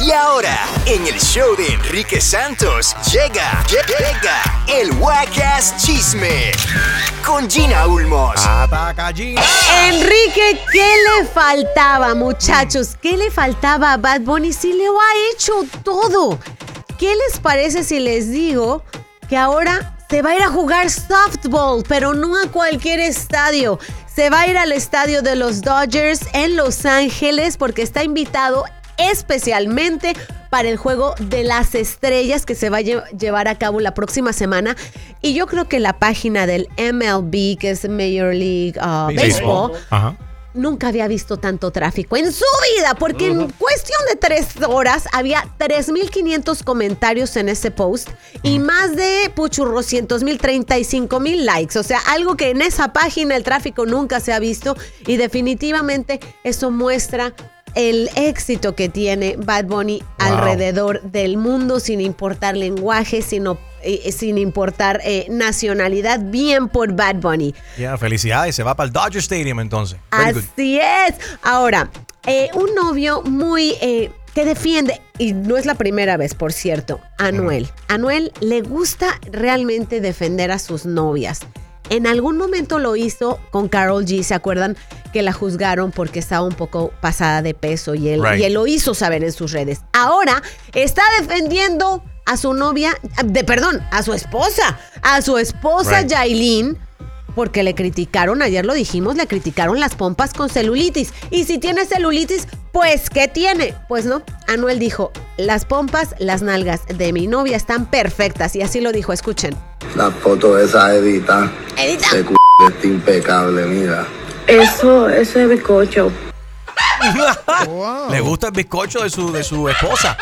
Y ahora, en el show de Enrique Santos, llega, llega el Wacas Chisme con Gina Ulmos. Ataca Gina. Enrique, ¿qué le faltaba, muchachos? ¿Qué le faltaba a Bad Bunny si le ha hecho todo? ¿Qué les parece si les digo que ahora se va a ir a jugar softball, pero no a cualquier estadio? Se va a ir al estadio de los Dodgers en Los Ángeles porque está invitado especialmente para el juego de las estrellas que se va a lle- llevar a cabo la próxima semana. Y yo creo que la página del MLB, que es Major League uh, Baseball, Ajá. nunca había visto tanto tráfico en su vida, porque en cuestión de tres horas había 3.500 comentarios en ese post y más de puchurros, cientos mil, 35 mil likes. O sea, algo que en esa página el tráfico nunca se ha visto y definitivamente eso muestra el éxito que tiene Bad Bunny alrededor del mundo sin importar lenguaje, sino, eh, sin importar eh, nacionalidad. Bien por Bad Bunny. Ya, felicidades. Se va para el Dodger Stadium entonces. Así es. Ahora, eh, un novio muy eh, que defiende, y no es la primera vez, por cierto, Anuel. Anuel le gusta realmente defender a sus novias. En algún momento lo hizo con Carol G, ¿se acuerdan? Que la juzgaron porque estaba un poco pasada de peso y él, Right. y él lo hizo saber en sus redes. Ahora está defendiendo a su novia, de perdón, a su esposa, a su esposa Right. Yailin, porque le criticaron, ayer lo dijimos, le criticaron las pompas con celulitis. Y si tiene celulitis, pues ¿qué tiene? Pues no, Anuel dijo, las pompas, las nalgas de mi novia están perfectas. Y así lo dijo, escuchen. La foto esa edita. Edita. De c está impecable, mira. Eso, eso es bizcocho. Le gusta el bizcocho de su, de su esposa.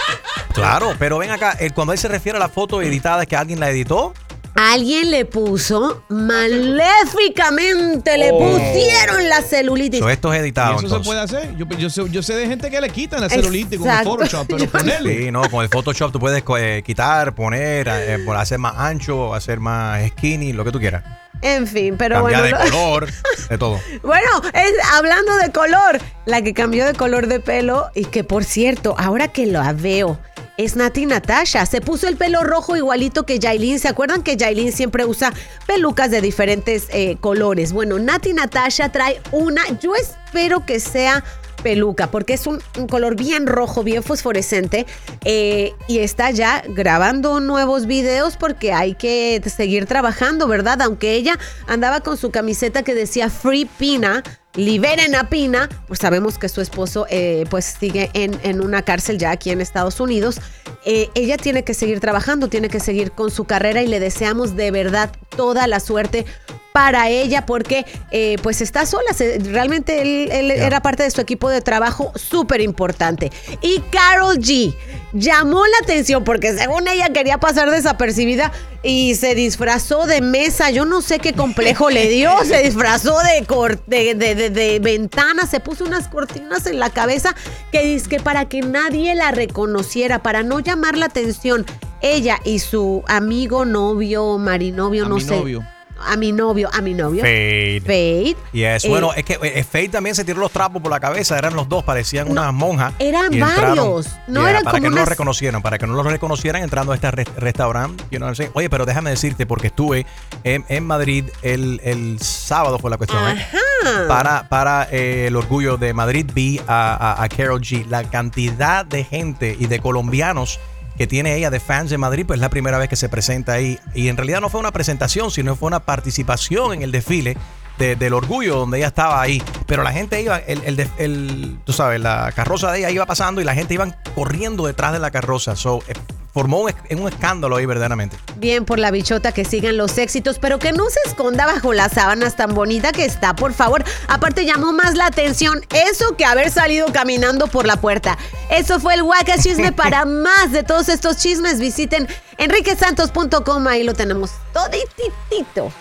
Claro, pero ven acá, cuando él se refiere a la foto editada, ¿es que alguien la editó? Alguien le puso maléficamente, le pusieron la celulitis. So, esto es editado. ¿Y eso se entonces. puede hacer? Yo, yo sé, yo sé de gente que le quitan la celulitis con el Exacto. Photoshop, pero Yo- ponerle. Sí, no, con el Photoshop tú puedes eh, quitar, poner, eh, por hacer más ancho, hacer más skinny, lo que tú quieras. En fin, pero Cambiar bueno. de lo- color, de todo. Bueno, es, hablando de color, la que cambió de color de pelo y que por cierto, ahora que la veo, es Nati Natasha. Se puso el pelo rojo igualito que Yailin. ¿Se acuerdan que Yailin siempre usa pelucas de diferentes eh, colores? Bueno, Nati Natasha trae una, yo espero que sea peluca, porque es un, un color bien rojo, bien fosforescente, eh, y está ya grabando nuevos videos porque hay que seguir trabajando, ¿verdad? Aunque ella andaba con su camiseta que decía Free Pina, liberen a Pina, pues sabemos que su esposo eh, pues sigue en, en una cárcel ya aquí en Estados Unidos. Eh, ella tiene que seguir trabajando, tiene que seguir con su carrera y le deseamos de verdad toda la suerte para ella porque eh, pues está sola. Se- realmente él, era parte de su equipo de trabajo súper importante. Y Carol G llamó la atención porque según ella quería pasar desapercibida y se disfrazó de mesa. Yo no sé qué complejo le dio. Se disfrazó de, cor- de, de, de- ventana, se puso unas cortinas en la cabeza que dice que para que nadie la reconociera, para no llamar la atención. Ella y su amigo, novio, marinovio, no sé. novio. A mi novio, a mi novio. Fade. Fade. Y es Eh, bueno, es que eh, Faye también se tiró los trapos por la cabeza, eran los dos, parecían unas monjas. eran varios, no Yeah, eran para como que no los reconocieran, para que no los reconocieran entrando a este re- restaurante. you know? Oye, pero déjame decirte, porque estuve en, en Madrid el, el sábado fue la cuestión, ¿eh? Ajá. Para, para eh, el orgullo de Madrid vi a, a, a Carol G. La cantidad de gente y de colombianos que tiene ella de fans de Madrid, pues es la primera vez que se presenta ahí. Y en realidad no fue una presentación, sino fue una participación en el desfile de- del orgullo donde ella estaba ahí. Pero la gente iba, el, el, el- tú sabes, la carroza de ella iba pasando y la gente iba corriendo detrás de la carroza. So, eh, formó un, un escándalo ahí verdaderamente. Bien por la bichota que sigan los éxitos, pero que no se esconda bajo las sábanas tan bonita que está, por favor. Aparte llamó más la atención eso que haber salido caminando por la puerta. Eso fue el Waka Chisme. Para más de todos estos chismes, visiten enriquesantos.com. Ahí lo tenemos todititito.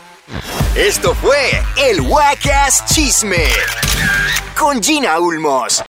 Esto fue el Wacas Chisme con Gina Ulmos.